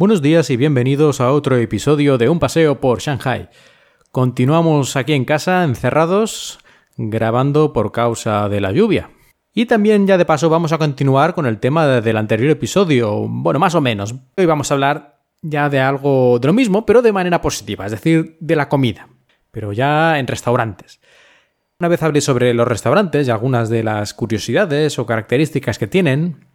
Buenos días y bienvenidos a otro episodio de Un paseo por Shanghai. Continuamos aquí en casa, encerrados, grabando por causa de la lluvia. Y también ya de paso vamos a continuar con el tema del anterior episodio, bueno, más o menos. Hoy vamos a hablar ya de algo de lo mismo, pero de manera positiva, es decir, de la comida, pero ya en restaurantes. Una vez hablé sobre los restaurantes y algunas de las curiosidades o características que tienen,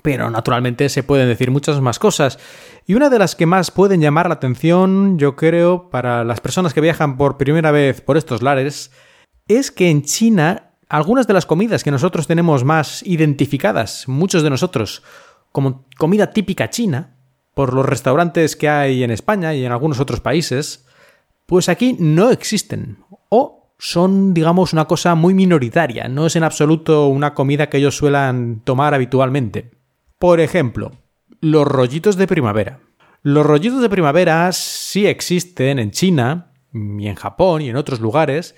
pero naturalmente se pueden decir muchas más cosas. Y una de las que más pueden llamar la atención, yo creo, para las personas que viajan por primera vez por estos lares, es que en China algunas de las comidas que nosotros tenemos más identificadas, muchos de nosotros, como comida típica china, por los restaurantes que hay en España y en algunos otros países, pues aquí no existen. O son, digamos, una cosa muy minoritaria, no es en absoluto una comida que ellos suelan tomar habitualmente. Por ejemplo, los rollitos de primavera. Los rollitos de primavera sí existen en China y en Japón y en otros lugares,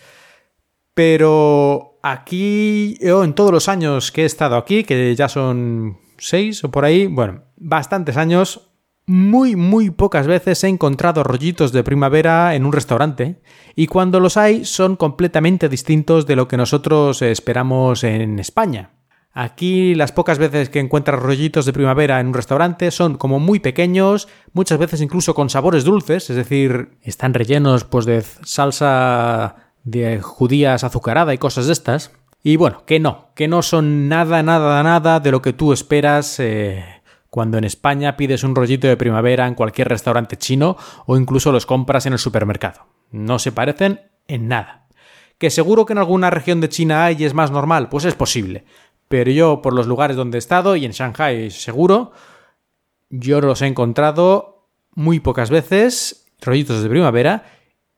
pero aquí, yo en todos los años que he estado aquí, que ya son seis o por ahí, bueno, bastantes años, muy, muy pocas veces he encontrado rollitos de primavera en un restaurante y cuando los hay son completamente distintos de lo que nosotros esperamos en España. Aquí las pocas veces que encuentras rollitos de primavera en un restaurante son como muy pequeños, muchas veces incluso con sabores dulces, es decir, están rellenos pues de salsa de judías azucarada y cosas de estas. Y bueno, que no, que no son nada, nada, nada de lo que tú esperas eh, cuando en España pides un rollito de primavera en cualquier restaurante chino o incluso los compras en el supermercado. No se parecen en nada. ¿Que seguro que en alguna región de China hay y es más normal? Pues es posible pero yo por los lugares donde he estado y en Shanghai seguro, yo los he encontrado muy pocas veces, rollitos de primavera,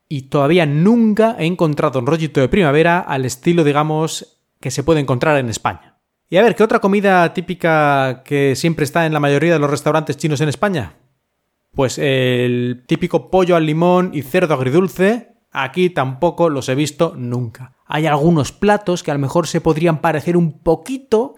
y todavía nunca he encontrado un rollito de primavera al estilo, digamos, que se puede encontrar en España. Y a ver, ¿qué otra comida típica que siempre está en la mayoría de los restaurantes chinos en España? Pues el típico pollo al limón y cerdo agridulce, aquí tampoco los he visto nunca. Hay algunos platos que a lo mejor se podrían parecer un poquito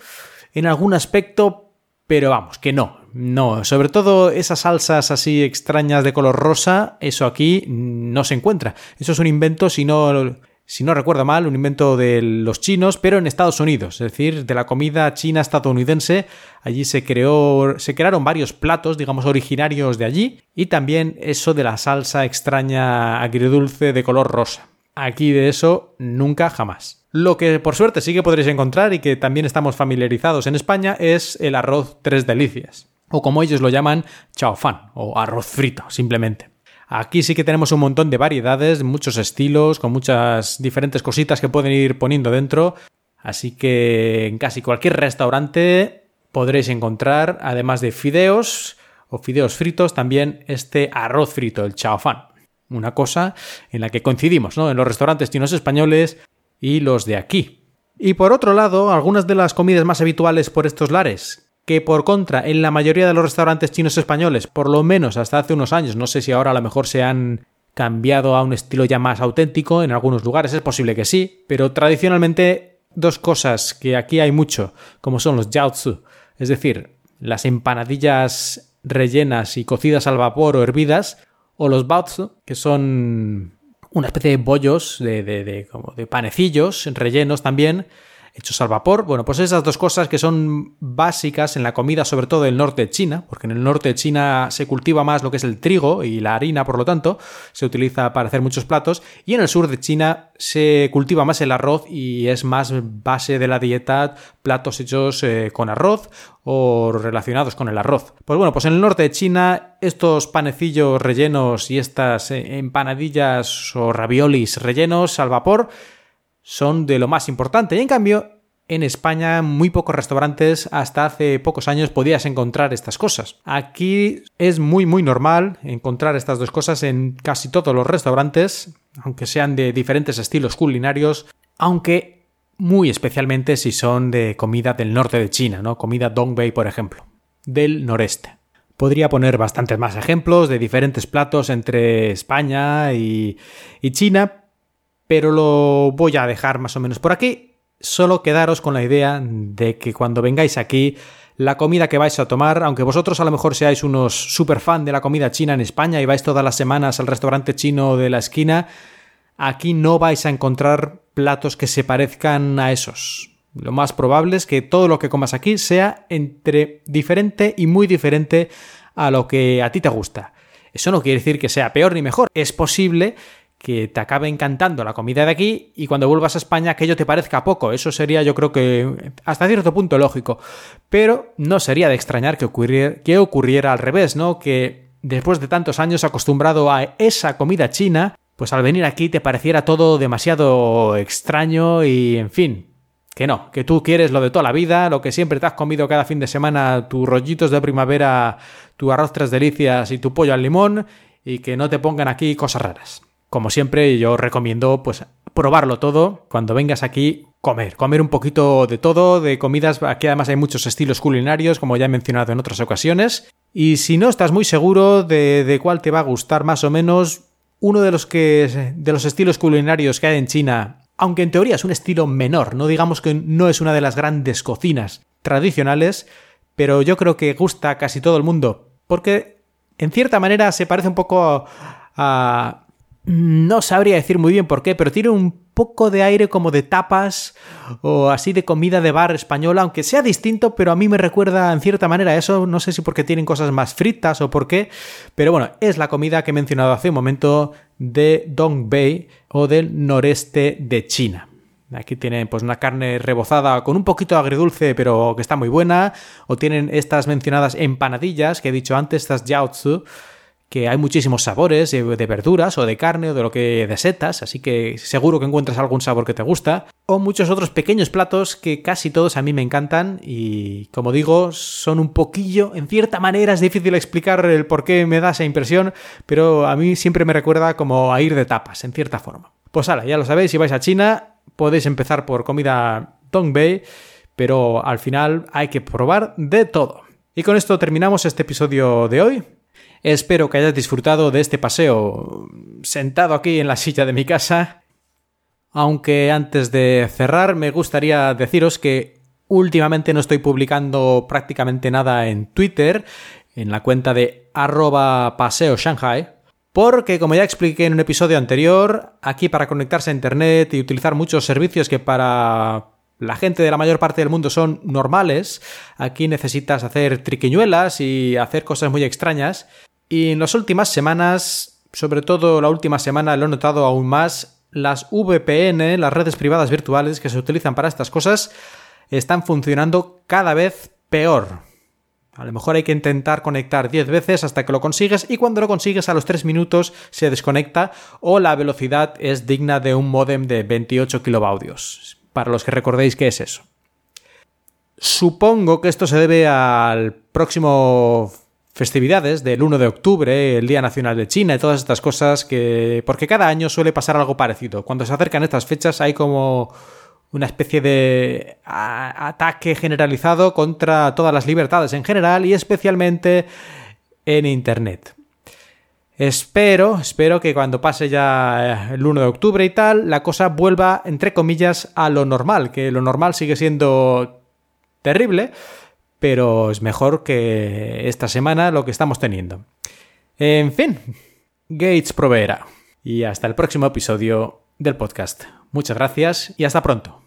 en algún aspecto, pero vamos, que no, no. Sobre todo esas salsas así extrañas de color rosa, eso aquí no se encuentra. Eso es un invento, si no, si no recuerdo mal, un invento de los chinos, pero en Estados Unidos, es decir, de la comida china estadounidense. Allí se creó, se crearon varios platos, digamos, originarios de allí, y también eso de la salsa extraña agridulce de color rosa. Aquí de eso nunca jamás. Lo que por suerte sí que podréis encontrar y que también estamos familiarizados en España es el arroz tres delicias, o como ellos lo llaman, chao fan, o arroz frito, simplemente. Aquí sí que tenemos un montón de variedades, muchos estilos, con muchas diferentes cositas que pueden ir poniendo dentro. Así que en casi cualquier restaurante podréis encontrar, además de fideos o fideos fritos, también este arroz frito, el chao fan una cosa en la que coincidimos, ¿no? En los restaurantes chinos españoles y los de aquí. Y por otro lado, algunas de las comidas más habituales por estos lares, que por contra en la mayoría de los restaurantes chinos españoles, por lo menos hasta hace unos años, no sé si ahora a lo mejor se han cambiado a un estilo ya más auténtico, en algunos lugares es posible que sí, pero tradicionalmente dos cosas que aquí hay mucho, como son los jiaozi, es decir, las empanadillas rellenas y cocidas al vapor o hervidas, o los baozi, que son una especie de bollos, de, de, de, como de panecillos rellenos también, hechos al vapor. Bueno, pues esas dos cosas que son básicas en la comida, sobre todo del norte de China, porque en el norte de China se cultiva más lo que es el trigo y la harina, por lo tanto, se utiliza para hacer muchos platos, y en el sur de China se cultiva más el arroz y es más base de la dieta platos hechos eh, con arroz o relacionados con el arroz. Pues bueno, pues en el norte de China estos panecillos rellenos y estas eh, empanadillas o raviolis rellenos al vapor son de lo más importante. Y en cambio, en España muy pocos restaurantes hasta hace pocos años podías encontrar estas cosas. Aquí es muy muy normal encontrar estas dos cosas en casi todos los restaurantes, aunque sean de diferentes estilos culinarios, aunque muy especialmente si son de comida del norte de China, ¿no? Comida Dongbei, por ejemplo, del noreste. Podría poner bastantes más ejemplos de diferentes platos entre España y, China, pero lo voy a dejar más o menos por aquí. Solo quedaros con la idea de que cuando vengáis aquí, la comida que vais a tomar, aunque vosotros a lo mejor seáis unos super fan de la comida china en España y vais todas las semanas al restaurante chino de la esquina, aquí no vais a encontrar platos que se parezcan a esos. Lo más probable es que todo lo que comas aquí sea entre diferente y muy diferente a lo que a ti te gusta. Eso no quiere decir que sea peor ni mejor. Es posible que te acabe encantando la comida de aquí y cuando vuelvas a España aquello te parezca poco. Eso sería yo creo que hasta cierto punto lógico. Pero no sería de extrañar que ocurriera, que ocurriera al revés, ¿no? Que después de tantos años acostumbrado a esa comida china, pues al venir aquí te pareciera todo demasiado extraño y en fin. Que no, que tú quieres lo de toda la vida, lo que siempre te has comido cada fin de semana, tus rollitos de primavera, tu arroz tres delicias y tu pollo al limón, y que no te pongan aquí cosas raras. Como siempre, yo recomiendo pues probarlo todo. Cuando vengas aquí, comer, comer un poquito de todo, de comidas, aquí además hay muchos estilos culinarios, como ya he mencionado en otras ocasiones, y si no estás muy seguro de, de cuál te va a gustar más o menos, uno de los que de los estilos culinarios que hay en China, aunque en teoría es un estilo menor, no digamos que no es una de las grandes cocinas tradicionales, pero yo creo que gusta a casi todo el mundo, porque en cierta manera se parece un poco a no sabría decir muy bien por qué, pero tiene un poco de aire como de tapas o así de comida de bar española, aunque sea distinto, pero a mí me recuerda en cierta manera eso, no sé si porque tienen cosas más fritas o por qué, pero bueno, es la comida que he mencionado hace un momento de Dongbei o del noreste de China. Aquí tienen pues una carne rebozada con un poquito agridulce, pero que está muy buena, o tienen estas mencionadas empanadillas que he dicho antes, estas jiaozi, que hay muchísimos sabores de, verduras o de carne o de lo que de setas, así que seguro que encuentras algún sabor que te gusta, o muchos otros pequeños platos que casi todos a mí me encantan y como digo, son un poquillo, en cierta manera es difícil explicar el por qué me da esa impresión, pero a mí siempre me recuerda como a ir de tapas, en cierta forma. Pues ahora, ya lo sabéis, si vais a China, podéis empezar por comida Dongbei, pero al final hay que probar de todo. Y con esto terminamos este episodio de hoy. Espero que hayas disfrutado de este paseo sentado aquí en la silla de mi casa. Aunque antes de cerrar me gustaría deciros que últimamente no estoy publicando prácticamente nada en Twitter, en la cuenta de arroba paseo Shanghai, porque como ya expliqué en un episodio anterior, aquí para conectarse a Internet y utilizar muchos servicios que para la gente de la mayor parte del mundo son normales, aquí necesitas hacer triquiñuelas y hacer cosas muy extrañas, y en las últimas semanas, sobre todo la última semana, lo he notado aún más, las VPN, las redes privadas virtuales que se utilizan para estas cosas, están funcionando cada vez peor. A lo mejor hay que intentar conectar 10 veces hasta que lo consigues y cuando lo consigues a los 3 minutos se desconecta o la velocidad es digna de un modem de 28 kilobaudios. Para los que recordéis qué es eso. Supongo que esto se debe al próximo festividades del 1 de octubre, el Día Nacional de China y todas estas cosas que... porque cada año suele pasar algo parecido. Cuando se acercan estas fechas hay como una especie de ataque generalizado contra todas las libertades en general y especialmente en Internet. Espero, espero que cuando pase ya el 1 de octubre y tal, la cosa vuelva, entre comillas, a lo normal, que lo normal sigue siendo terrible, pero es mejor que esta semana lo que estamos teniendo. En fin, Gates proveerá. Y hasta el próximo episodio del podcast. Muchas gracias y hasta pronto.